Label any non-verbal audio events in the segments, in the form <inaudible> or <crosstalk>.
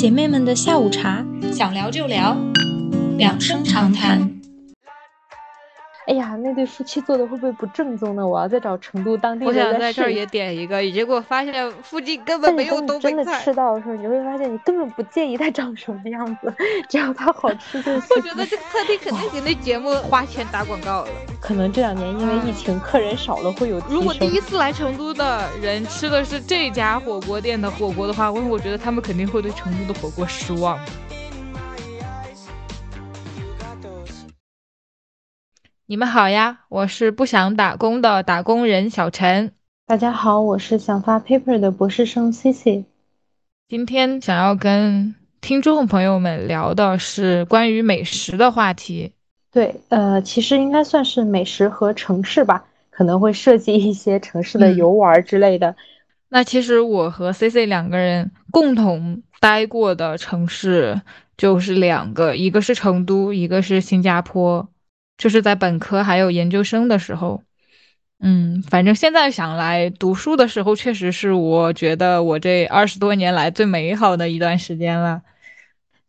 姐妹们的下午茶，想聊就聊，两声长谈。哎呀，那对夫妻做的会不会不正宗呢？我要再找成都当地的我想在这儿也点一个，结果发现附近根本没有东北菜真的。吃到的时候，你会发现你根本不介意它长什么样子，只要它好吃就行。我觉得这个餐厅肯定给那节目花钱打广告了。可能这两年因为疫情，客人少了，会有如果第一次来成都的人吃的是这家火锅店的火锅的话，我我觉得他们肯定会对成都的火锅失望。你们好呀，我是不想打工的打工人小陈。大家好，我是想发 paper 的博士生 Cici。今天想要跟听众朋友们聊的是关于美食的话题。对，呃，其实应该算是美食和城市吧，可能会涉及一些城市的嗯游玩之类的。那其实我和 Cici 两个人共同待过的城市就是两个，一个是成都，一个是新加坡，就是在本科还有研究生的时候。嗯，反正现在想来，读书的时候确实是我觉得我这二十多年来最美好的一段时间了。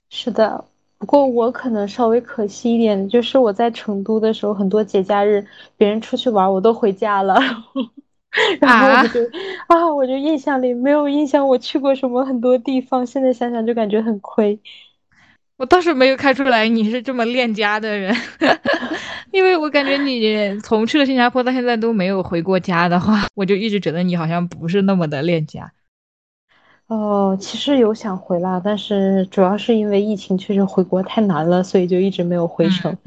是的，不过我可能稍微可惜一点，就是我在成都的时候，很多节假日别人出去玩，我都回家了，<laughs> 然后我就 <laughs> 啊，我就印象里没有印象我去过什么很多地方，现在想想就感觉很亏。我倒是没有看出来你是这么恋家的人，<laughs> 因为我感觉你从去了新加坡到现在都没有回过家的话，我就一直觉得你好像不是那么的恋家。哦，其实有想回啦，但是主要是因为疫情确实回国太难了，所以就一直没有回城。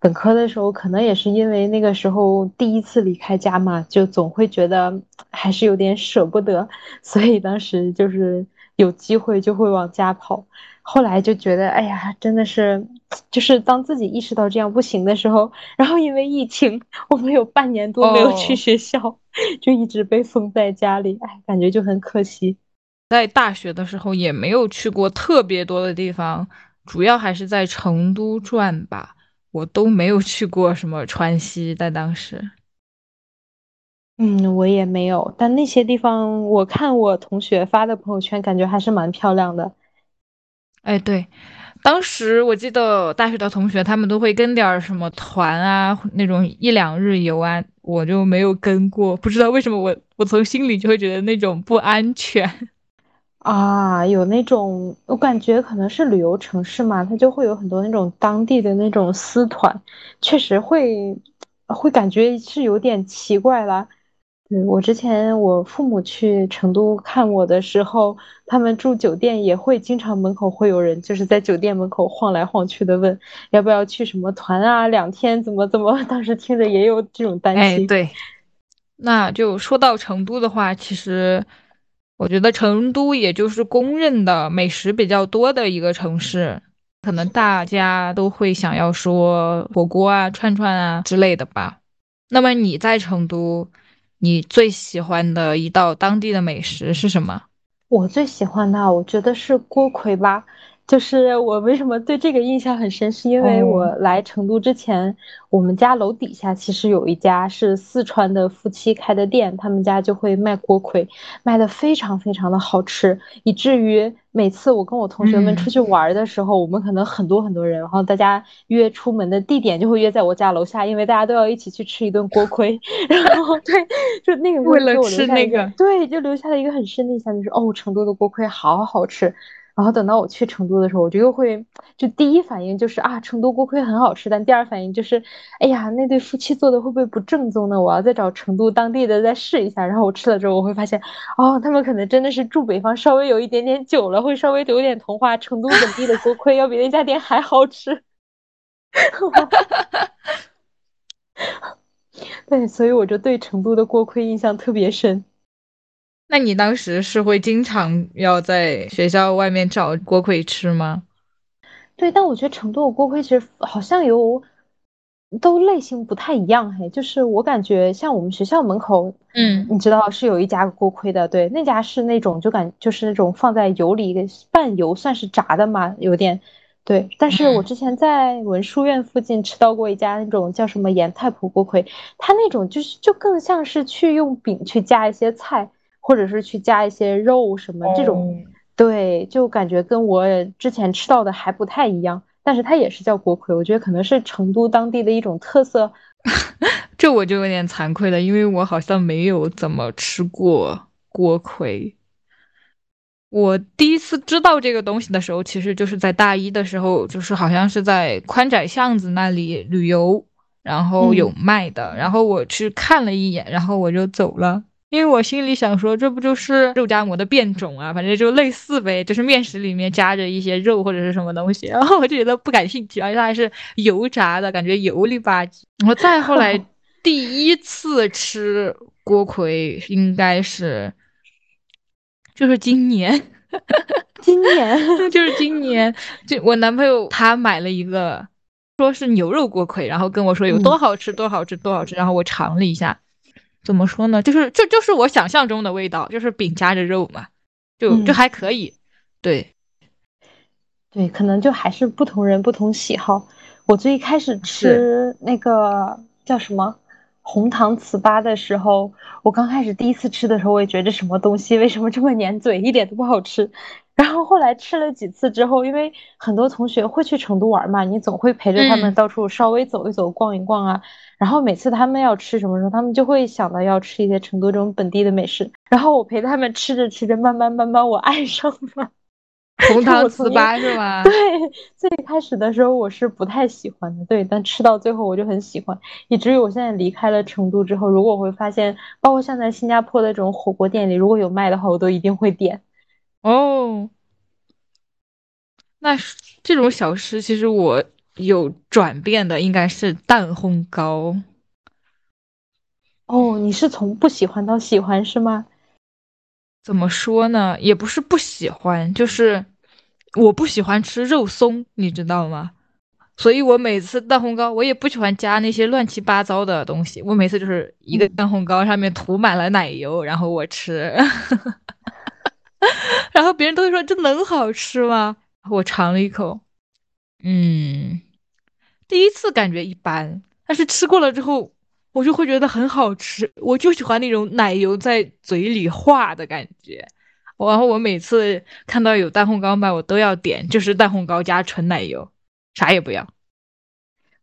本科的时候，可能也是因为那个时候第一次离开家嘛，就总会觉得还是有点舍不得，所以当时就是有机会就会往家跑。后来就觉得，哎呀，真的是，就是当自己意识到这样不行的时候，然后因为疫情，我们有半年多没有去哦学校，就一直被封在家里，哎，感觉就很可惜。在大学的时候也没有去过特别多的地方，主要还是在成都转吧。我都没有去过什么川西，在当时。嗯，我也没有，但那些地方我看我同学发的朋友圈，感觉还是蛮漂亮的。哎，对，当时我记得大学的同学他们都会跟点儿什么团啊，那种一两日游啊，我就没有跟过，不知道为什么我我从心里就会觉得那种不安全。<laughs> 啊，有那种，我感觉可能是旅游城市嘛，它就会有很多那种当地的那种私团，确实会会感觉是有点奇怪啦。对，我之前我父母去成都看我的时候，他们住酒店也会经常门口会有人就是在酒店门口晃来晃去的问要不要去什么团啊，两天怎么怎么，<laughs> 当时听着也有这种担哎，心。对，那就说到成都的话，其实我觉得成都也就是公认的美食比较多的一个城市，可能大家都会想要说火锅啊、串串啊之类的吧。那么你在成都，你最喜欢的一道当地的美食是什么？我最喜欢的，我觉得是锅盔吧。就是我为什么对这个印象很深，是因为哦我来成都之前，我们家楼底下其实有一家是四川的夫妻开的店，他们家就会卖锅盔，卖的非常非常的好吃，以至于每次我跟我同学们嗯出去玩儿的时候，我们可能很多很多人，然后大家约出门的地点就会约在我家楼下，因为大家都要一起去吃一顿锅盔。<laughs> 然后 <laughs> 对，就那个为了吃那个对，就留下了一个很深的印象，就是哦，成都的锅盔好好吃。然后等到我去成都的时候，我就又会就第一反应就是啊，成都锅盔很好吃，但第二反应就是，哎呀，那对夫妻做的会不会不正宗呢？我要再找成都当地的再试一下。然后我吃了之后，我会发现，哦，他们可能真的是住北方稍微有一点点久了，会稍微有点同化，成都本地的锅盔要比那家店还好吃。<laughs> 对，所以我就对成都的锅盔印象特别深。那你当时是会经常要在学校外面找锅盔吃吗？对，但我觉得成都的锅盔其实好像有都类型不太一样，嘿，就是我感觉像我们学校门口，嗯你知道是有一家锅盔的，对，那家是那种就感就是那种放在油里半油算是炸的嘛，有点对。但是我嗯之前在文殊院附近吃到过一家那种叫什么盐菜脯锅盔，它那种就是就更像是去用饼去加一些菜，或者是去加一些肉什么这种。哦对，就感觉跟我之前吃到的还不太一样，但是它也是叫锅盔，我觉得可能是成都当地的一种特色。<laughs> 这我就有点惭愧了，因为我好像没有怎么吃过锅盔。我第一次知道这个东西的时候，其实就是在大一的时候，就是好像是在宽窄巷子那里旅游，然后有卖的，然后我去看了一眼，然后我就走了。因为我心里想说，这不就是肉夹馍的变种啊？反正就类似呗，就是面食里面夹着一些肉或者是什么东西。然后我就觉得不感兴趣，而且它还是油炸的，感觉油里吧唧。然后再后来，<laughs> 第一次吃锅盔应该是，就是今年，今年 <laughs> 就是今年，就我男朋友他买了一个，说是牛肉锅盔，然后跟我说有多好吃，多好吃，多好吃。然后我尝了一下。怎么说呢？就是这就是我想象中的味道，就是饼夹着肉嘛，就就还可以。对，对，可能就还是不同人不同喜好。我最一开始吃那个叫什么红糖糍粑的时候，我刚开始第一次吃的时候，我也觉得这什么东西，为什么这么粘嘴，一点都不好吃。然后后来吃了几次之后，因为很多同学会去成都玩嘛，你总会陪着他们到处稍微走一走、逛一逛啊。然后每次他们要吃什么时候，他们就会想到要吃一些成都这种本地的美食。然后我陪他们吃着吃着，慢慢慢慢我爱上了 <laughs> 红糖糍粑，是吗？对，最开始的时候我是不太喜欢的，对，但吃到最后我就很喜欢。以至于我现在离开了成都之后，如果我会发现，包括像在新加坡的这种火锅店里，如果有卖的话，我都一定会点。哦，那这种小吃其实我有转变的，应该是蛋烘糕。哦，你是从不喜欢到喜欢是吗？怎么说呢？也不是不喜欢，就是我不喜欢吃肉松，你知道吗？所以我每次蛋烘糕，我也不喜欢加那些乱七八糟的东西。我每次就是一个蛋烘糕上面涂满了奶油，然后我吃。<laughs> <laughs> 然后别人都会说这能好吃吗？我尝了一口，嗯，第一次感觉一般，但是吃过了之后，我就会觉得很好吃。我就喜欢那种奶油在嘴里化的感觉。然后我每次看到有蛋烘糕卖，我都要点，就是蛋烘糕加纯奶油，啥也不要。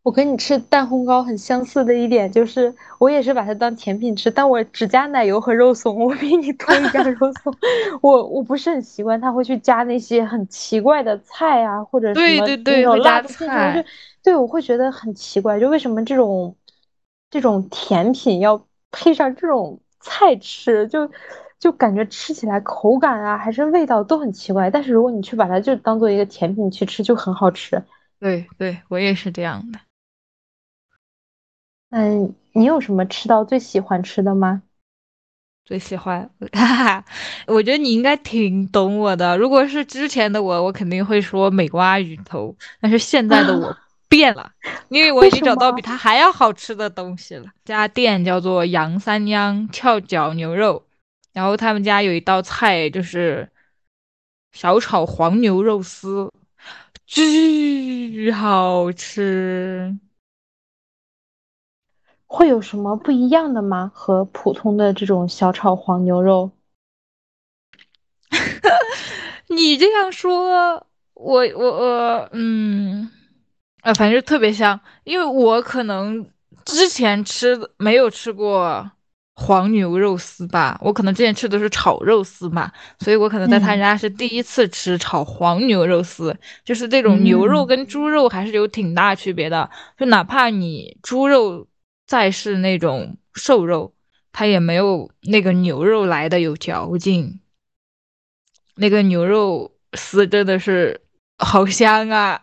我跟你吃蛋烘糕很相似的一点就是，我也是把它当甜品吃，但我只加奶油和肉松，我比你多一加肉松。<laughs> 我我不是很习惯，他会去加那些很奇怪的菜啊，或者什么那种辣菜，对，我会觉得很奇怪，就为什么这种这种甜品要配上这种菜吃，就就感觉吃起来口感啊，还是味道都很奇怪。但是如果你去把它就当做一个甜品去吃，就很好吃。对对，我也是这样的。嗯，你有什么吃到最喜欢吃的吗？最喜欢，哈哈，我觉得你应该挺懂我的。如果是之前的我，我肯定会说美蛙鱼头，但是现在的我 <laughs> 变了，因为我已经找到比它还要好吃的东西了。家店叫做杨三娘翘脚牛肉，然后他们家有一道菜就是小炒黄牛肉丝，巨好吃。会有什么不一样的吗？和普通的这种小炒黄牛肉？<laughs> 你这样说，我我我，嗯，啊，反正特别香，因为我可能之前吃没有吃过黄牛肉丝吧，我可能之前吃的是炒肉丝嘛，所以我可能在他家是第一次吃炒黄牛肉丝，就是这种牛肉跟猪肉还是有挺大区别的，就哪怕你猪肉。再是那种瘦肉，它也没有那个牛肉来的有嚼劲。那个牛肉丝真的是好香啊！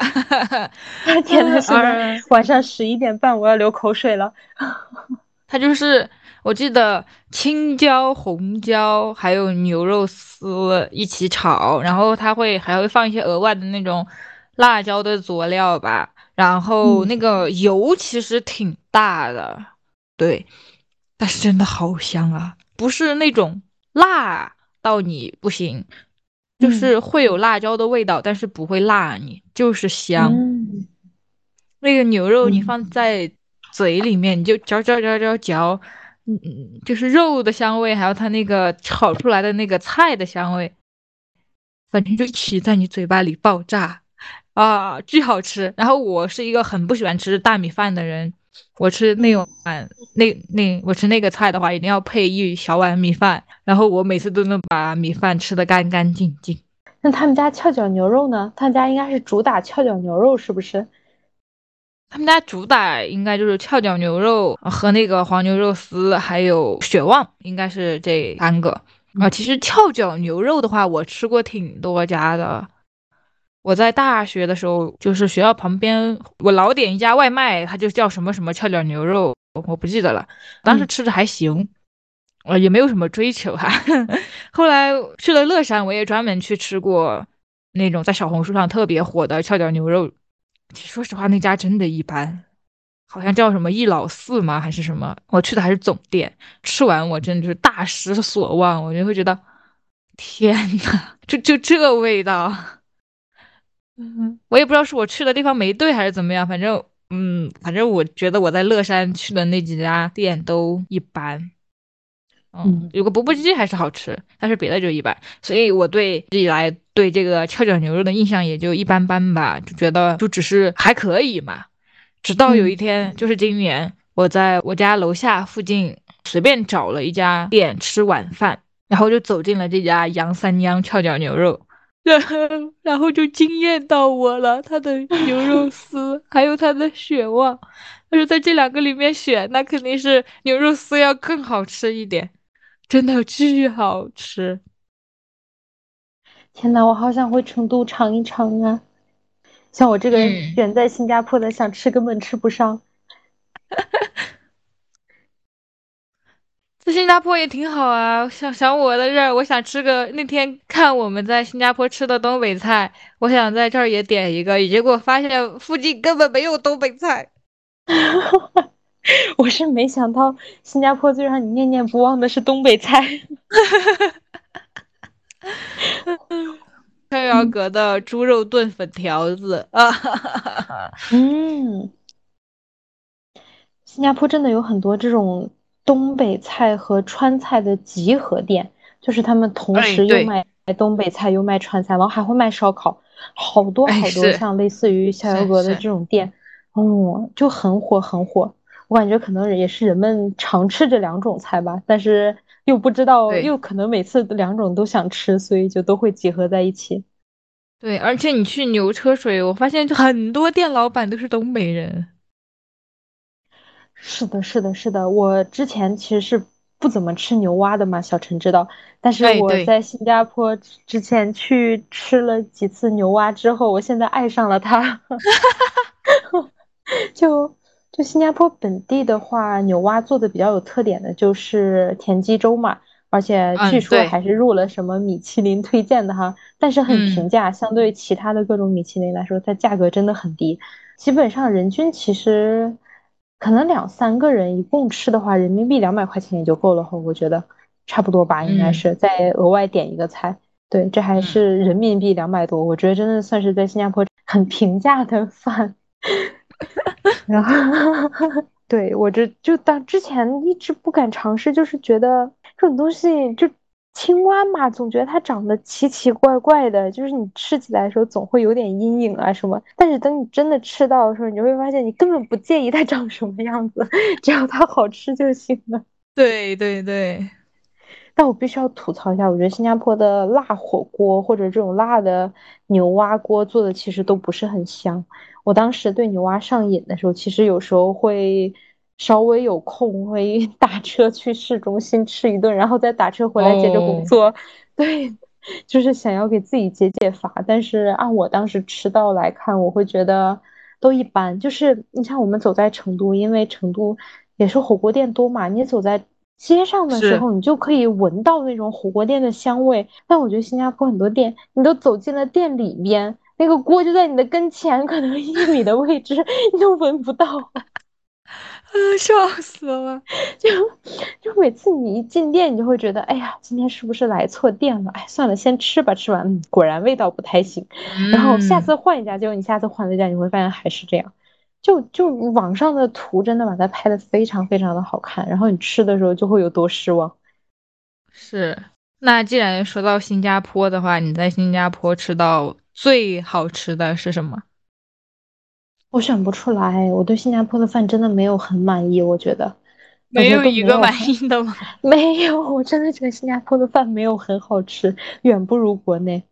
天呐，<laughs> 现在晚上十一点半，我要流口水了。<laughs> 它就是我记得青椒、红椒还有牛肉丝一起炒，然后它会还会放一些额外的那种辣椒的佐料吧。然后那个油其实挺大的，对，但是真的好香啊！不是那种辣到你不行，就是会有辣椒的味道，但是不会辣你，就是香。那个牛肉你放在嘴里面，你就嚼嚼嚼嚼嚼，嗯嗯，就是肉的香味，还有它那个炒出来的那个菜的香味，反正就一起在你嘴巴里爆炸啊，巨好吃。然后我是一个很不喜欢吃大米饭的人，我吃那碗那那我吃那个菜的话，一定要配一小碗米饭，然后我每次都能把米饭吃得干干净净。那他们家翘脚牛肉呢？他们家应该是主打翘脚牛肉，是不是？他们家主打应该就是翘脚牛肉和那个黄牛肉丝，还有血旺，应该是这三个啊。其实翘脚牛肉的话，我吃过挺多家的。我在大学的时候，就是学校旁边，我老点一家外卖，它就叫什么什么翘脚牛肉，我不记得了。当时吃的还行，呃，也没有什么追求哈。<laughs> 后来去了乐山，我也专门去吃过那种在小红书上特别火的翘脚牛肉。说实话，那家真的一般，好像叫什么易老四吗？还是什么？我去的还是总店，吃完我真的是大失所望，我就会觉得，天呐，就就这味道，嗯，我也不知道是我去的地方没对还是怎么样，反正，嗯，反正我觉得我在乐山去的那几家店都一般。嗯，有个钵钵鸡还是好吃，但是别的就一般，所以我对以来对这个跷脚牛肉的印象也就一般般吧，就觉得就只是还可以嘛。直到有一天，就是今年，我在我家楼下附近随便找了一家店吃晚饭，然后就走进了这家杨三娘跷脚牛肉，然后然后就惊艳到我了，他的牛肉丝还有他的血旺，他说在这两个里面选，那肯定是牛肉丝要更好吃一点。真的巨好吃！天呐，我好想回成都尝一尝啊！像我这个人在新加坡的，想吃根本吃不上。<laughs> 在新加坡也挺好啊，想想我的这儿，我想吃个那天看我们在新加坡吃的东北菜，我想在这儿也点一个，结果发现附近根本没有东北菜。<laughs> 我是没想到，新加坡最让你念念不忘的是东北菜。逍遥阁的猪肉炖粉条子啊，<laughs> 嗯，新加坡真的有很多这种东北菜和川菜的集合店，就是他们同时又卖东北菜又卖川菜，然后还会卖烧烤，好多好多像类似于逍遥阁的这种店，哦，就很火很火。我感觉可能也是人们常吃这两种菜吧，但是又不知道，又可能每次两种都想吃，所以就都会集合在一起。对，而且你去牛车水，我发现很多店老板都是东北人。是的，是的，是的。我之前其实是不怎么吃牛蛙的嘛，小陈知道。但是我在新加坡之前去吃了几次牛蛙之后，我现在爱上了它。<laughs> <laughs> 就。就新加坡本地的话，牛蛙做的比较有特点的就是田鸡粥嘛，而且据说还是入了什么米其林推荐的哈，但是很平价，相对其他的各种米其林来说，它价格真的很低，基本上人均其实可能两三个人一共吃的话，人民币两百块钱也就够了哈，我觉得差不多吧，应该是再额外点一个菜，对，这还是人民币两百多，我觉得真的算是在新加坡很平价的饭。然后，<laughs> 对我这就当之前一直不敢尝试，就是觉得这种东西就青蛙嘛，总觉得它长得奇奇怪怪的，就是你吃起来的时候总会有点阴影啊什么。但是等你真的吃到的时候，你就会发现你根本不介意它长什么样子，<laughs> 只要它好吃就行了。对对对。但我必须要吐槽一下，我觉得新加坡的辣火锅或者这种辣的牛蛙锅做的其实都不是很香。我当时对牛蛙上瘾的时候，其实有时候会稍微有空会打车去市中心吃一顿，然后再打车回来接着工作。<laughs> 对，就是想要给自己解解乏。但是按我当时吃到来看，我会觉得都一般。就是你像我们走在成都，因为成都也是火锅店多嘛，你走在。街上的时候，你就可以闻到那种火锅店的香味。但我觉得新加坡很多店，你都走进了店里边，那个锅就在你的跟前，可能 <laughs> 一米的位置，你都闻不到。啊，<laughs> 笑死了！<laughs> 就就每次你一进店，你就会觉得，哎呀，今天是不是来错店了？哎，算了，先吃吧。吃完，嗯，果然味道不太行。然后下次换一家，结果你下次换了一家，你会发现还是这样。就就网上的图真的把它拍的非常非常的好看，然后你吃的时候就会有多失望。是那既然说到新加坡的话，你在新加坡吃到最好吃的是什么？我选不出来，我对新加坡的饭真的没有很满意，我觉得没有一个满意意的吗？<laughs> 没有，我真的觉得新加坡的饭没有很好吃，远不如国内。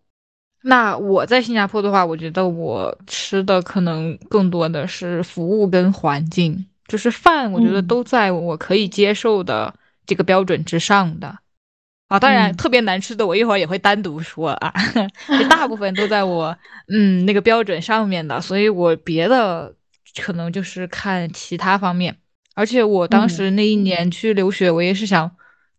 那我在新加坡的话，我觉得我吃的可能更多的是服务跟环境，就是饭，我觉得都在我可以接受的这个标准之上的。啊，当然特别难吃的，我一会儿也会单独说啊。<laughs> 大部分都在我嗯那个标准上面的，所以我别的可能就是看其他方面。而且我当时那一年去留学，我也是想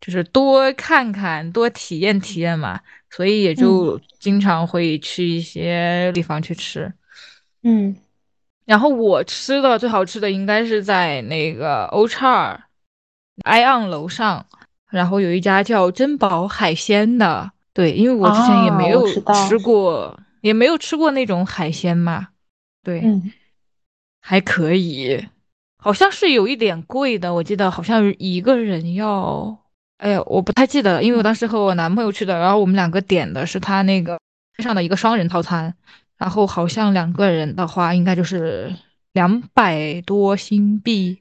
就是多看看、多体验体验嘛，所以也就经常会去一些地方去吃。嗯，然后我吃的最好吃的应该是在那个 O 叉 ION 楼上。然后有一家叫珍宝海鲜的，对，因为我之前也没有吃过，也没有吃过那种海鲜嘛，对，还可以，好像是有一点贵的，我记得好像一个人要，哎呀，我不太记得了，因为我当时和我男朋友去的，然后我们两个点的是他那个上的一个双人套餐，然后好像两个人的话应该就是两百多新币，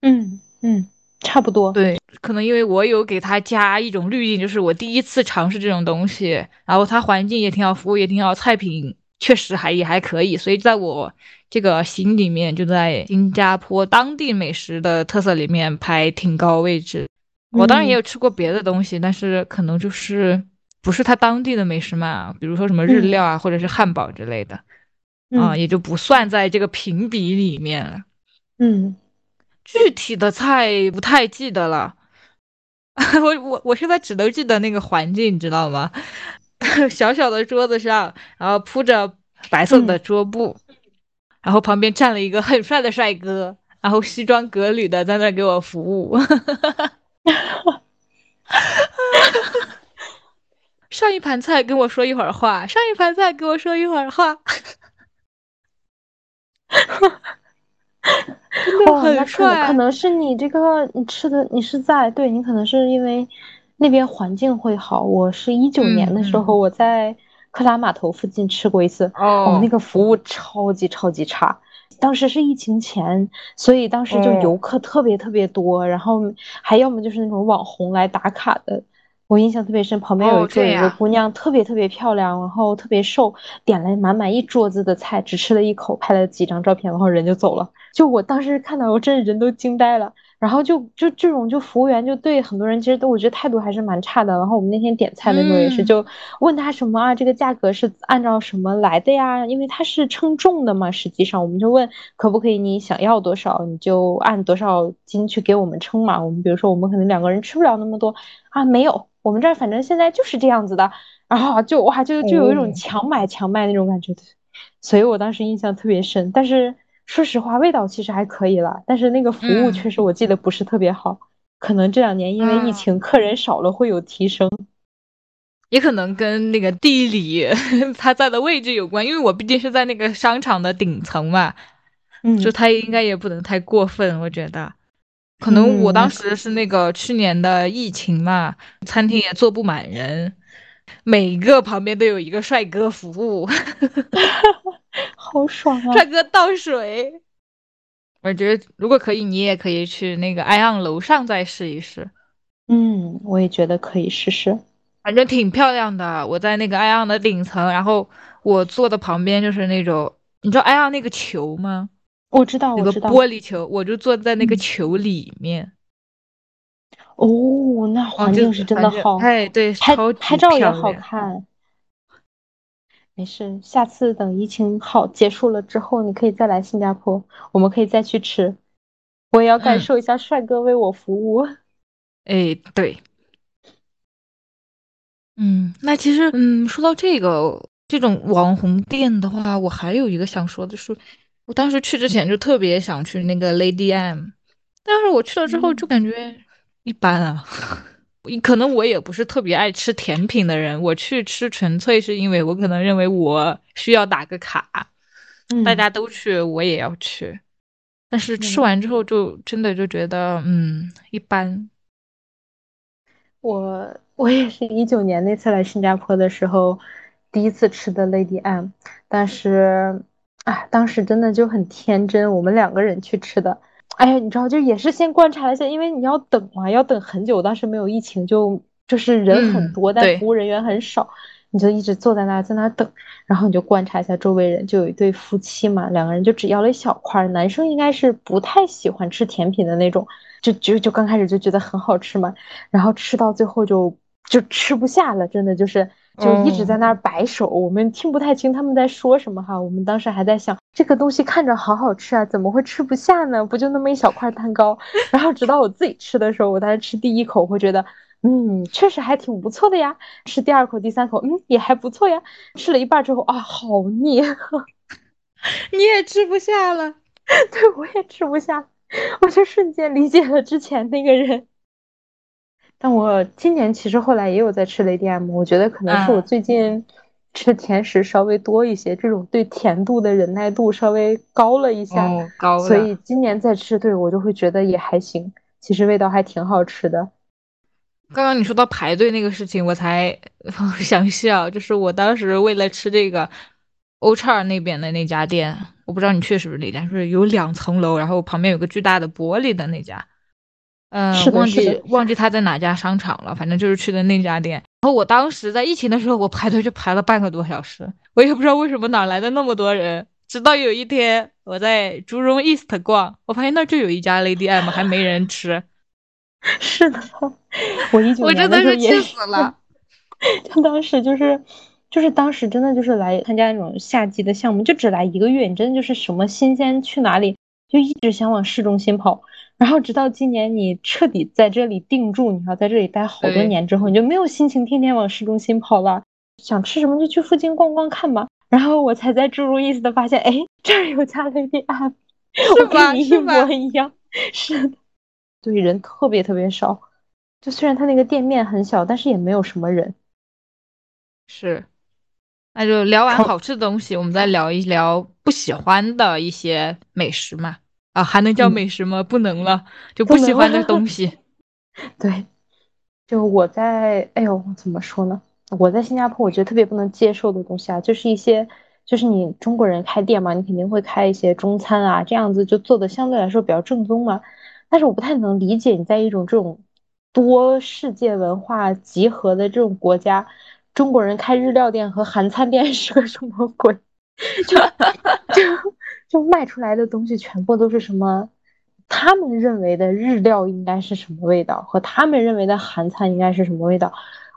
嗯嗯。差不多，对，可能因为我有给他加一种滤镜，就是我第一次尝试这种东西，然后它环境也挺好，服务也挺好，菜品确实还也还可以，所以在我这个心里面，就在新加坡当地美食的特色里面排挺高位置。我当然也有吃过别的东西，但是可能就是不是他当地的美食嘛，比如说什么日料啊，或者是汉堡之类的，啊，也就不算在这个评比里面了。嗯。具体的菜不太记得了，<laughs> 我我我现在只能记得那个环境，你知道吗？<laughs> 小小的桌子上，然后铺着白色的桌布，然后旁边站了一个很帅的帅哥，然后西装革履的在那给我服务。<laughs> 上一盘菜跟我说一会儿话，上一盘菜跟我说一会儿话。哦，那可能可能是你这个你吃的你是在对你可能是因为那边环境会好。我是一九年的时候我在克拉码头附近吃过一次，哦，那个服务超级超级差。当时是疫情前，所以当时就游客特别特别多，然后还要么就是那种网红来打卡的。我印象特别深，旁边有一桌有个姑娘特别特别漂亮，然后特别瘦，点了满满一桌子的菜，只吃了一口，拍了几张照片，然后人就走了。就我当时看到，我真的人都惊呆了。然后就就这种，就服务员就对很多人其实都我觉得态度还是蛮差的。然后我们那天点菜的时候也是，就问他什么啊，这个价格是按照什么来的呀？因为他是称重的嘛。实际上我们就问可不可以，你想要多少你就按多少斤去给我们称嘛。我们比如说我们可能两个人吃不了那么多啊，没有，我们这儿反正现在就是这样子的。然后就哇，就就有一种强买强卖那种感觉，所以我当时印象特别深。但是。说实话，味道其实还可以了，但是那个服务确实我记得不是特别好。可能这两年因为疫情，客人少了会有提升，也可能跟那个地理 <laughs> 它在的位置有关。因为我毕竟是在那个商场的顶层嘛，嗯，就它应该也不能太过分。我觉得，可能我当时是那个去年的疫情嘛，餐厅也坐不满人，每个旁边都有一个帅哥服务。<laughs> 好爽啊！帅哥倒水，我觉得如果可以，你也可以去那个 ION 楼上再试一试。嗯，我也觉得可以试试，反正挺漂亮的。我在那个 ION 的顶层，然后我坐的旁边就是那种，你知道 ION 那个球吗？我知道，那个玻璃球，我就坐在那个球里面。哦，那环境是真的好，哎，对，拍拍照也好看。没事，下次等疫情好结束了之后，你可以再来新加坡，我们可以再去吃。我也要感受一下帅哥为我服务。<laughs> 哎，对，嗯，那其实，嗯，说到这个这种网红店的话，我还有一个想说的是，我当时去之前就特别想去那个 Lady M，但是我去了之后就感觉一般啊。<laughs> 可能我也不是特别爱吃甜品的人，我去吃纯粹是因为我可能认为我需要打个卡，大家都去我也要去，但是吃完之后就真的就觉得嗯一般。我。我也是一九年那次来新加坡的时候，第一次吃的 Lady M，但是，啊，当时真的就很天真，我们两个人去吃的。哎呀，你知道，就也是先观察了一下，因为你要等嘛，要等很久。当时没有疫情，就就是人很多，但服务人员很少，你就一直坐在那，在那等。然后你就观察一下周围人，就有一对夫妻嘛，两个人就只要了一小块，男生应该是不太喜欢吃甜品的那种，就就就刚开始就觉得很好吃嘛，然后吃到最后就就吃不下了，真的就是。就一直在那儿摆手，我们听不太清他们在说什么哈。我们当时还在想，这个东西看着好好吃啊，怎么会吃不下呢？不就那么一小块蛋糕？<laughs> 然后直到我自己吃的时候，我当时吃第一口会觉得，嗯，确实还挺不错的呀。吃第二口、第三口，嗯，也还不错呀。吃了一半之后啊，好腻，<laughs> 你也吃不下了。<laughs> 对，我也吃不下，我就瞬间理解了之前那个人。但我今年其实后来也有在吃雷 M，我觉得可能是我最近吃甜食稍微多一些，这种对甜度的忍耐度稍微高了一下，高所以今年再吃，对我就会觉得也还行，其实味道还挺好吃的。刚刚你说到排队那个事情，我才 <laughs> 想笑，就是我当时为了吃这个欧叉那边的那家店，我不知道你去是不是那家，是有两层楼，然后旁边有个巨大的玻璃的那家。嗯，忘记忘记他在哪家商场了，反正就是去的那家店。然后我当时在疫情的时候，我排队就排了半个多小时，我也不知道为什么哪来的那么多人。直到有一天我在竹荣 East 逛，我发现那就有一家 Lady M 还没人吃。<laughs> 是的，<laughs> 我一九年的是气死了。<laughs> 他当时就是就是当时真的就是来参加那种夏季的项目，就只来一个月，你真的就是什么新鲜去哪里，就一直想往市中心跑。然后直到今年，你彻底在这里定住，你要在这里待好多年之后，你就没有心情天天往市中心跑了。想吃什么就去附近逛逛看吧。然后我才在注入意思的发现，哎，这儿有家 Lady M，我跟你一模一样。是的，对，人特别特别少。就虽然他那个店面很小，但是也没有什么人。是，那就聊完好吃的东西，我们再聊一聊不喜欢的一些美食嘛。啊，还能叫美食吗？不能了，就不喜欢的东西。<laughs> 对，就我在，哎呦，怎么说呢？我在新加坡，我觉得特别不能接受的东西啊，就是一些，就是你中国人开店嘛，你肯定会开一些中餐啊，这样子就做的相对来说比较正宗嘛。但是我不太能理解你在一种这种多世界文化集合的这种国家，中国人开日料店和韩餐店 <laughs> 是个什么鬼？就 <laughs> 就。就卖出来的东西全部都是什么？他们认为的日料应该是什么味道，和他们认为的韩餐应该是什么味道？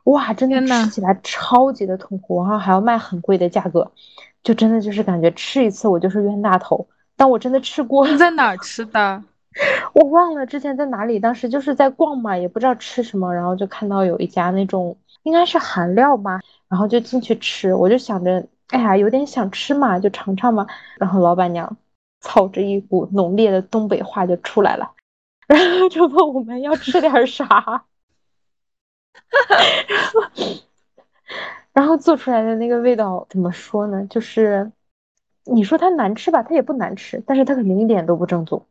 哇，真的吃起来超级的痛苦，然后还要卖很贵的价格，就真的就是感觉吃一次我就是冤大头。但我真的吃过，在哪儿吃的？<laughs> 我忘了之前在哪里，当时就是在逛嘛，也不知道吃什么，然后就看到有一家那种应该是韩料吧，然后就进去吃，我就想着。哎呀，有点想吃嘛，就尝尝嘛。然后老板娘操着一股浓烈的东北话就出来了，然后就问我们要吃点啥，然后做出来的那个味道怎么说呢？就是你说它难吃吧，它也不难吃，但是它肯定一点都不正宗。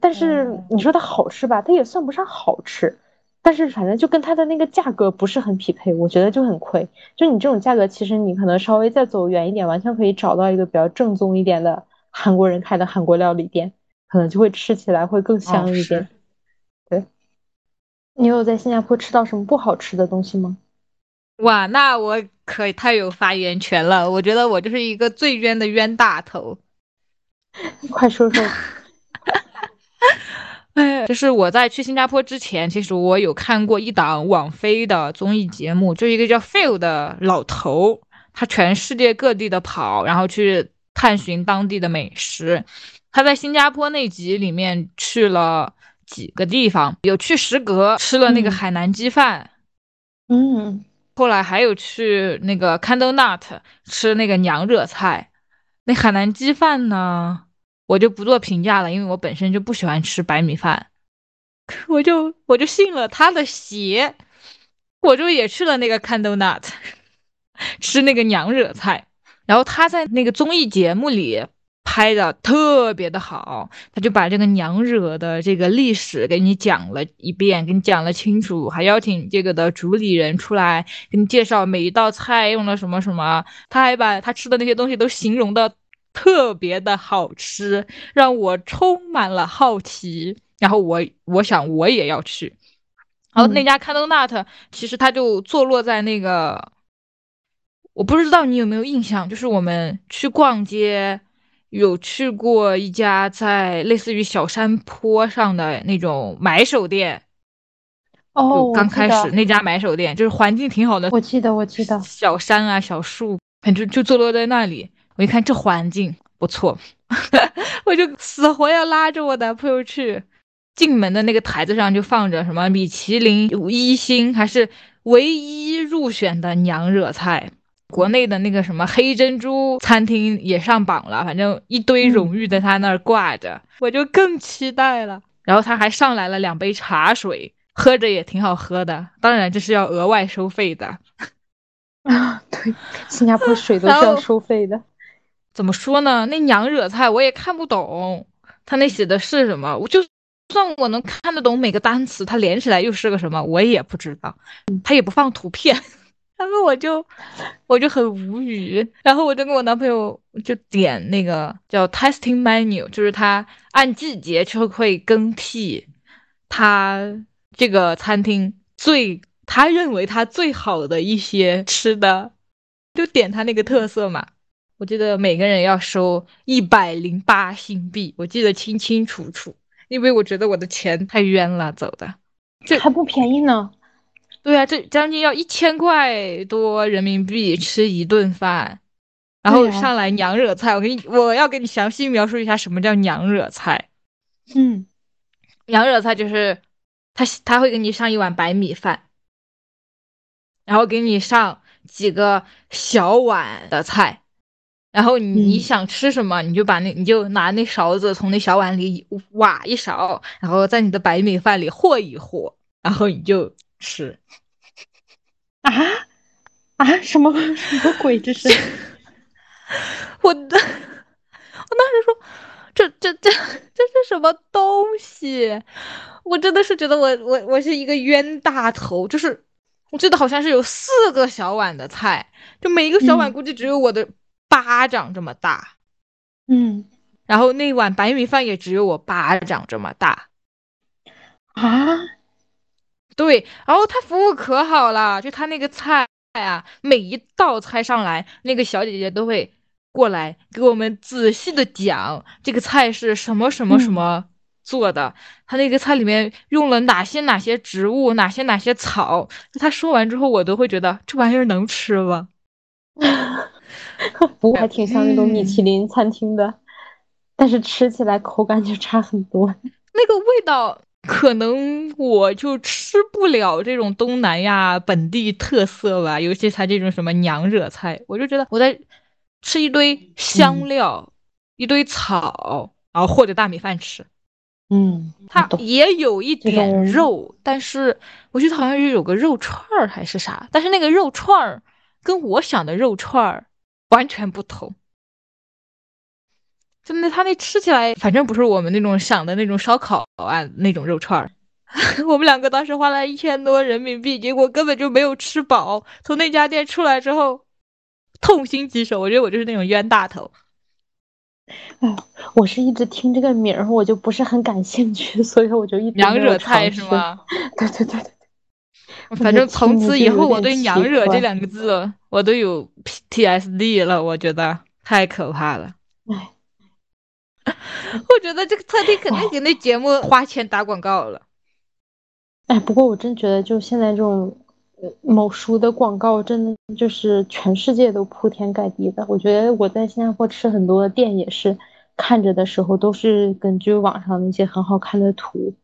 但是你说它好吃吧，它也算不上好吃。但是反正就跟它的那个价格不是很匹配，我觉得就很亏。就你这种价格，其实你可能稍微再走远一点，完全可以找到一个比较正宗一点的韩国人开的韩国料理店，可能就会吃起来会更香一点。对，你有在新加坡吃到什么不好吃的东西吗？哇，那我可以太有发言权了。我觉得我就是一个最冤的冤大头，<laughs> 快说说。<laughs> 哎，就是我在去新加坡之前，其实我有看过一档网飞的综艺节目，就一个叫 Phil 的老头，他全世界各地的跑，然后去探寻当地的美食。他在新加坡那集里面去了几个地方，有去石阁吃了那个海南鸡饭，嗯，后来还有去那个 Candle Nut 吃那个娘惹菜。那海南鸡饭呢？我就不做评价了，因为我本身就不喜欢吃白米饭，<laughs> 我就我就信了他的邪，我就也去了那个 Candle Nut <laughs> 吃那个娘惹菜，然后他在那个综艺节目里拍的特别的好，他就把这个娘惹的这个历史给你讲了一遍，给你讲了清楚，还邀请这个的主理人出来给你介绍每一道菜用了什么什么，他还把他吃的那些东西都形容的特别的好吃，让我充满了好奇，然后我我想我也要去。然后那家 Candle Nut 其实它就坐落在那个，我不知道你有没有印象，就是我们去逛街有去过一家在类似于小山坡上的那种买手店。哦，刚开始那家买手店就是环境挺好的，我记得我记得小山啊小树，反正就坐落在那里。我一看这环境不错，<laughs> 我就死活要拉着我男朋友去。进门的那个台子上就放着什么米其林一星，还是唯一入选的娘惹菜。国内的那个什么黑珍珠餐厅也上榜了，反正一堆荣誉在他那儿挂着，我就更期待了。然后他还上来了两杯茶水，喝着也挺好喝的。当然这是要额外收费的啊，<laughs> 对，新加坡水都 <laughs> 是要收费的。怎么说呢？那娘惹菜我也看不懂，他那写的是什么？我就。算我能看得懂每个单词，它连起来又是个什么，我也不知道。他也不放图片，<laughs> 然后我就我就很无语。然后我就跟我男朋友就点那个叫 testing menu，就是他按季节就会更替他这个餐厅最他认为他最好的一些吃的，就点他那个特色嘛。我记得每个人要收一百零八新币，我记得清清楚楚。因为我觉得我的钱太冤了，走的，这还不便宜呢。对啊，这将近要一千块多人民币吃一顿饭，然后上来娘惹菜。我给你，我要给你详细描述一下什么叫娘惹菜。嗯，娘惹菜就是他他会给你上一碗白米饭，然后给你上几个小碗的菜。然后你你想吃什么，你就把那你就拿那勺子从那小碗里挖一勺，然后在你的白米饭里和一和，然后你就吃。<laughs> 啊啊！什么 <laughs> 什么鬼？这是 <laughs> 我的，我当时说这这这这是什么东西？我真的是觉得我我我是一个冤大头。就是我记得好像是有四个小碗的菜，就每一个小碗估计只有我的。巴掌这么大，嗯，然后那碗白米饭也只有我巴掌这么大，啊，对，然后他服务可好了，就他那个菜啊，每一道菜上来，那个小姐姐都会过来给我们仔细的讲这个菜是什么什么什么做的，他那个菜里面用了哪些哪些植物，哪些哪些草，他说完之后，我都会觉得这玩意儿能吃吗？<laughs> 不过还挺像那种米其林餐厅的，但是吃起来口感就差很多。<laughs> 那个味道可能我就吃不了这种东南亚本地特色吧，尤其它这种什么娘惹菜，我就觉得我在吃一堆香料、一堆草，然后或者大米饭吃。嗯，它也有一点肉，但是我觉得好像是有个肉串儿还是啥，但是那个肉串儿跟我想的肉串儿。完全不同，真的，他那吃起来反正不是我们那种想的那种烧烤啊那种肉串儿。<laughs> 我们两个当时花了一千多人民币，结果根本就没有吃饱。从那家店出来之后，痛心疾首。我觉得我就是那种冤大头。哎，我是一直听这个名儿，我就不是很感兴趣，所以我就一直娘惹菜是吗？对对对对。反正 <laughs> 从此以后，我对“娘惹”这两个字，我都有 PTSD 了。我觉得太可怕了。哎，我觉得这个特地肯定给那节目花钱打广告了。哎，不过我真觉得，就现在这种某书的广告，真的就是全世界都铺天盖地的。我觉得我在新加坡吃很多店也是，看着的时候都是根据网上那些很好看的图。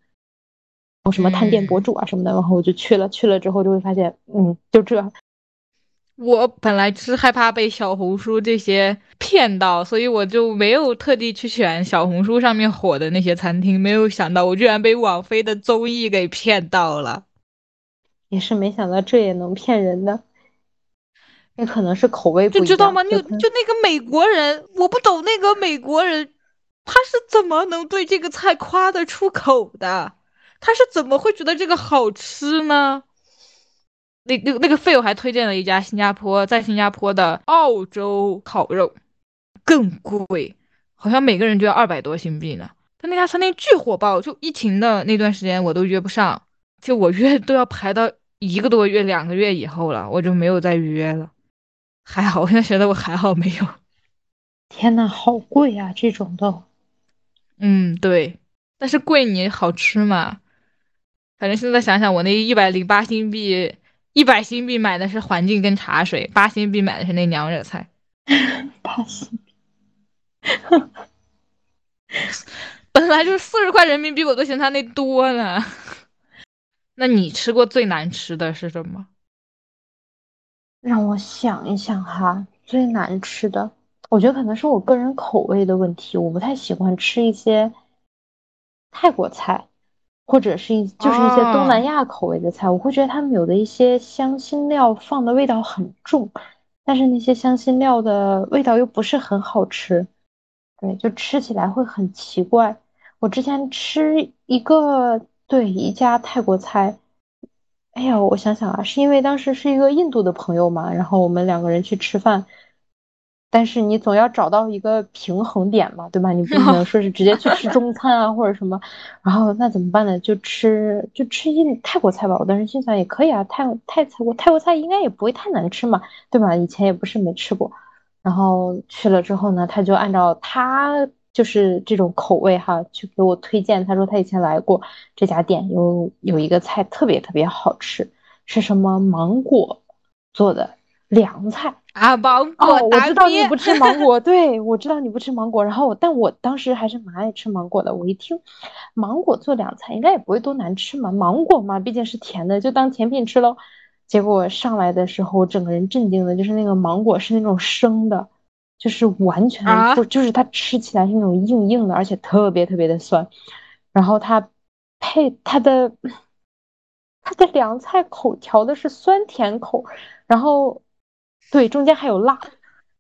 什么探店博主啊什么的，然后我就去了，去了之后就会发现，嗯，就这。我本来是害怕被小红书这些骗到，所以我就没有特地去选小红书上面火的那些餐厅。没有想到我居然被网飞的综艺给骗到了，也是没想到这也能骗人的。那可能是口味不一样。就知道吗？就就就那个美国人，我不懂那个美国人，他是怎么能对这个菜夸得出口的？他是怎么会觉得这个好吃呢？那那那个费友还推荐了一家新加坡在新加坡的澳洲烤肉，更贵，好像每个人就要二百多新币呢。但那家餐厅巨火爆，就疫情的那段时间我都约不上，就我约 <laughs> 都要排到一个多月、两个月以后了，我就没有再约了。还好，我现在觉得我还好没有。天呐，好贵啊！这种的，嗯，对，但是贵你好吃嘛？反正现在想想，我那一百零八新币，一百新币买的是环境跟茶水，八新币买的是那娘惹菜。<laughs> 八新币，本来就四十块人民币，我都嫌他那多呢。那你吃过最难吃的是什么？让我想一想哈，最难吃的，我觉得可能是我个人口味的问题，我不太喜欢吃一些泰国菜，或者是一就是一些东南亚口味的菜，我会觉得他们有的一些香辛料放的味道很重，但是那些香辛料的味道又不是很好吃，对，就吃起来会很奇怪。我之前吃一个对一家泰国菜。哎呀，我想想啊，是因为当时是一个印度的朋友嘛，然后我们两个人去吃饭，但是你总要找到一个平衡点嘛，对吧？你不能 <laughs> 说是直接去吃中餐啊或者什么，然后那怎么办呢？就吃就吃印泰国菜吧。我当时心想也可以啊，泰泰泰国泰国菜应该也不会太难吃嘛，对吧？以前也不是没吃过。然后去了之后呢，他就按照他。就是这种口味哈，去给我推荐。他说他以前来过这家店，有有一个菜特别特别好吃，是什么芒果做的凉菜啊？芒果，我知道你不吃芒果，<laughs> 对我知道你不吃芒果。然后，但我当时还是蛮爱吃芒果的。我一听芒果做凉菜，应该也不会多难吃嘛，芒果嘛，毕竟是甜的，就当甜品吃喽。结果上来的时候，整个人震惊的，就是那个芒果是那种生的。就是完全不，就是它吃起来是那种硬硬的，而且特别特别的酸。然后它配它的它的凉菜口调的是酸甜口，然后对中间还有辣，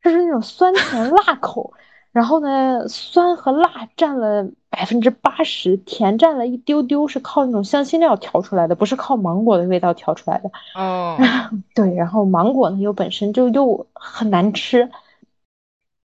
就是那种酸甜辣口。然后呢，酸和辣占了百分之八十，甜占了一丢丢，是靠那种香辛料调出来的，不是靠芒果的味道调出来的。哦，<laughs> 对，然后芒果呢又本身就又很难吃。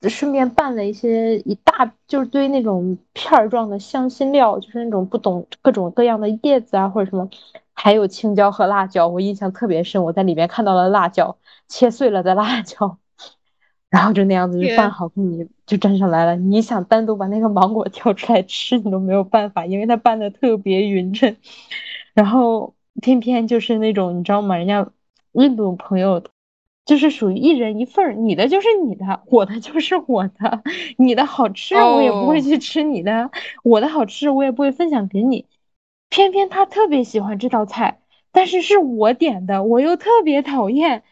顺便拌了一些一大就是堆那种片儿状的香辛料，就是那种不懂各种各样的叶子啊或者什么，还有青椒和辣椒，我印象特别深。我在里面看到了辣椒，切碎了的辣椒，<laughs> 然后就那样子就拌好给你就端上来了。你想单独把那个芒果挑出来吃，你都没有办法，因为它拌的特别匀称。<laughs> 然后偏偏就是那种你知道吗？人家印度朋友。就是属于一人一份儿，你的就是你的，我的就是我的。你的好吃我也不会去吃你的，我的好吃我也不会分享给你。偏偏他特别喜欢这道菜，但是是我点的，我又特别讨厌。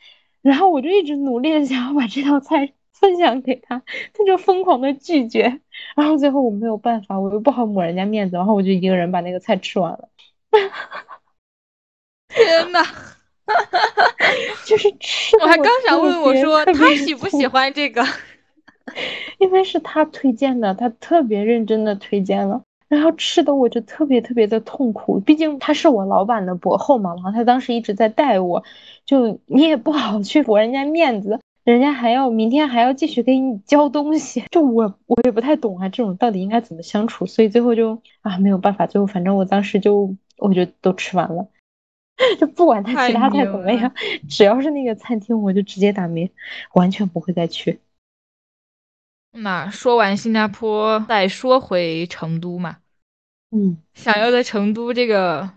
然后我就一直努力的想要把这道菜 <laughs> 分享给他，他就疯狂的拒绝。然后最后我没有办法，我又不好抹人家面子，然后我就一个人把那个菜吃完了。<laughs> 天呐！<laughs> 就是吃，我还刚想问我说他喜不喜欢这个，因为是他推荐的，他特别认真的推荐了，然后吃的我就特别特别的痛苦，毕竟他是我老板的博后嘛，然后他当时一直在带我，就你也不好去驳人家面子，人家还要明天还要继续给你交东西，就我我也不太懂啊，这种到底应该怎么相处，所以最后就啊没有办法，最后反正我当时就我就都吃完了。<laughs> 就不管他其他菜怎么样，<laughs> 只要是那个餐厅，我就直接打鸣，完全不会再去。那说完新加坡，再说回成都嘛。嗯，想要在成都这个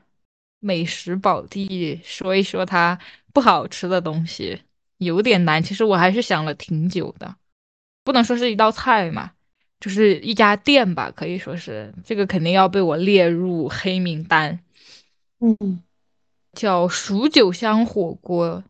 美食宝地说一说它不好吃的东西，有点难。其实我还是想了挺久的，不能说是一道菜嘛，就是一家店吧，可以说是这个肯定要被我列入黑名单。嗯。叫蜀九香火锅，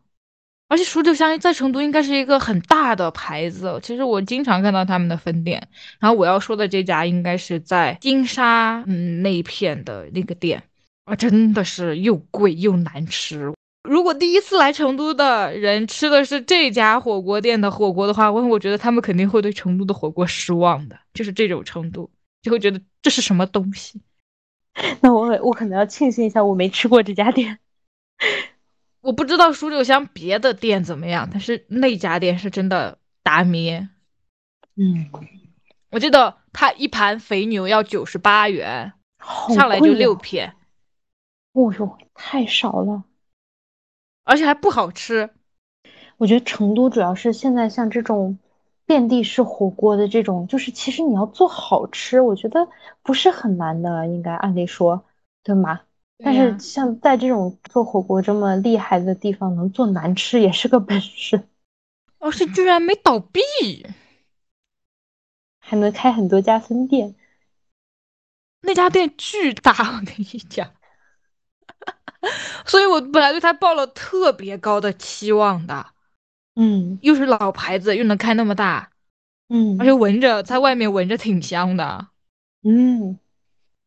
而且蜀九香在成都应该是一个很大的牌子。其实我经常看到他们的分店。然后我要说的这家应该是在金沙嗯那一片的那个店啊，真的是又贵又难吃。如果第一次来成都的人吃的是这家火锅店的火锅的话，我我觉得他们肯定会对成都的火锅失望的，就是这种程度，就会觉得这是什么东西。<laughs> 那我我可能要庆幸一下，我没吃过这家店。我不知道蜀九香别的店怎么样，但是那家店是真的达咩。嗯，我记得他一盘肥牛要九十八元，上来就六片。哦呦，太少了。而且还不好吃，我觉得成都主要是现在像这种遍地是火锅的这种，就是其实你要做好吃，我觉得不是很难的，应该按理说，对吗？但是像在这种做火锅这么厉害的地方，能做难吃也是个本事。<laughs> 而且居然没倒闭，还能开很多家分店，那家店巨大，我跟你讲。<laughs> 所以我本来对他抱了特别高的期望的，嗯，又是老牌子，又能开那么大，嗯，而且闻着在外面闻着挺香的，嗯，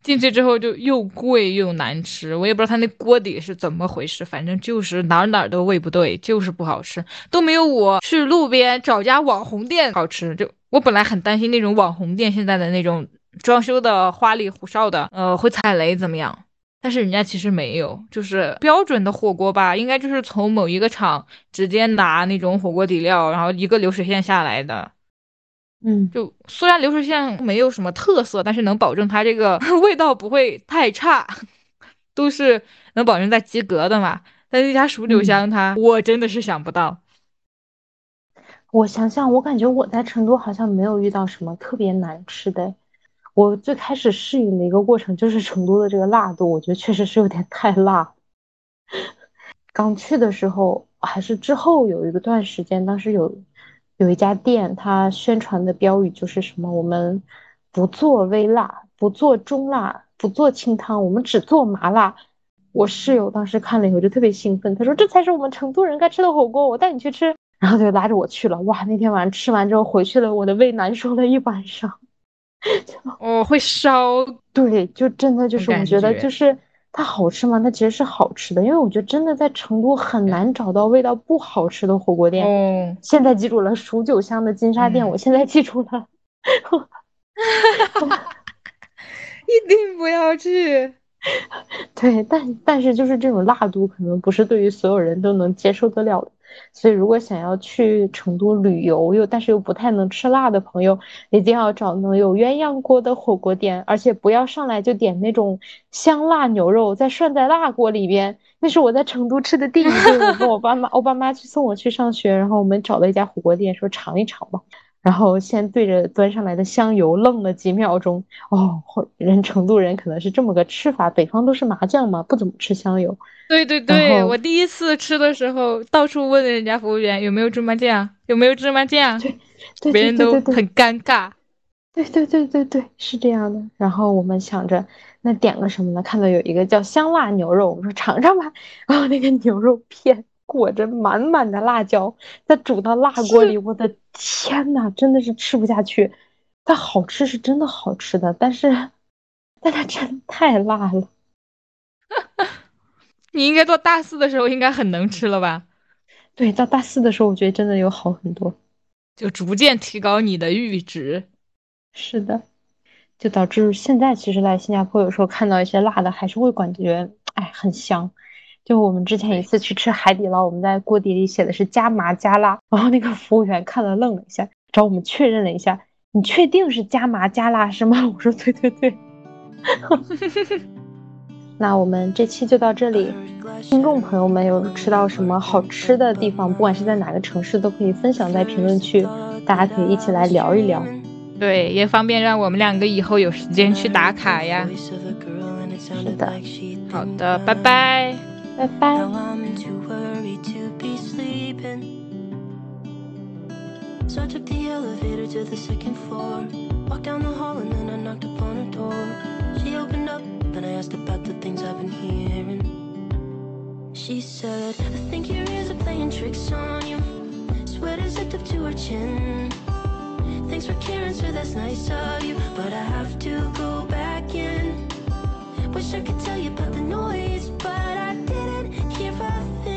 进去之后就又贵又难吃，我也不知道他那锅底是怎么回事，反正就是哪哪都味不对，就是不好吃，都没有我去路边找家网红店好吃。就我本来很担心那种网红店现在的那种装修的花里胡哨的，呃，会踩雷怎么样？但是人家其实没有，就是标准的火锅吧，应该就是从某一个厂直接拿那种火锅底料，然后一个流水线下来的。嗯，就虽然流水线没有什么特色，但是能保证它这个 <laughs> 味道不会太差，都是能保证在及格的嘛。但那家蜀九香，它我真的是想不到。我想想，我感觉我在成都好像没有遇到什么特别难吃的。我最开始适应的一个过程就是成都的这个辣度，我觉得确实是有点太辣。<laughs> 刚去的时候还是之后有一个段时间，当时有有一家店，它宣传的标语就是什么：我们不做微辣，不做中辣，不做清汤，我们只做麻辣。我室友当时看了以后就特别兴奋，他说：“这才是我们成都人该吃的火锅，我带你去吃。”然后就拉着我去了。哇，那天晚上吃完之后回去了，我的胃难受了一晚上。<laughs> 哦，会烧，对，就真的就是我觉得就是它好吃吗？它其实是好吃的，因为我觉得真的在成都很难找到味道不好吃的火锅店。嗯，现在记住了，蜀九香的金沙店，我现在记住了，<laughs> 一定不要去。<laughs> 对，但但是就是这种辣度，可能不是对于所有人都能接受得了的。所以，如果想要去成都旅游又但是又不太能吃辣的朋友，一定要找能有鸳鸯锅的火锅店，而且不要上来就点那种香辣牛肉再涮在辣锅里边。那是我在成都吃的第一顿，我跟我爸妈，我爸妈去送我去上学，然后我们找了一家火锅店，说尝一尝吧。然后先对着端上来的香油愣了几秒钟，哦，人成都人可能是这么个吃法，北方都是麻酱嘛，不怎么吃香油。对对对，我第一次吃的时候，到处问人家服务员有没有芝麻酱，有没有芝麻酱，对，别人都很尴尬。对对对对对，是这样的。然后我们想着，那点个什么呢？看到有一个叫香辣牛肉，我们说尝尝吧。<laughs> 然后那个牛肉片。裹着满满的辣椒，再煮到辣锅里，我的天呐，真的是吃不下去。它好吃是真的好吃的，但是，但它真的太辣了。<laughs> 你应该到大四的时候应该很能吃了吧？对，到大四的时候，我觉得真的有好很多，就逐渐提高你的阈值。是的，就导致现在其实来新加坡，有时候看到一些辣的，还是会感觉哎很香。就我们之前一次去吃海底捞，我们在锅底里写的是加麻加辣，然后那个服务员看了愣了一下，找我们确认了一下，你确定是加麻加辣是吗？<laughs> 我说对对对。那我们这期就到这里，听众朋友们有吃到什么好吃的地方，不管是在哪个城市，都可以分享在评论区，大家可以一起来聊一聊。对，也方便让我们两个以后有时间去打卡呀。是的，好的，拜拜。拜拜。So I'm too worried to be sleeping. So I took the elevator to the second floor. Walked down the hall and then I knocked upon her door. She opened up and I asked about the things I've been hearing. She said, I think your ears are playing tricks on you. Sweater zipped up to her chin. Thanks for caring, sir, that's nice of you. But I have to go back in. Wish I could tell you about the noise, but everything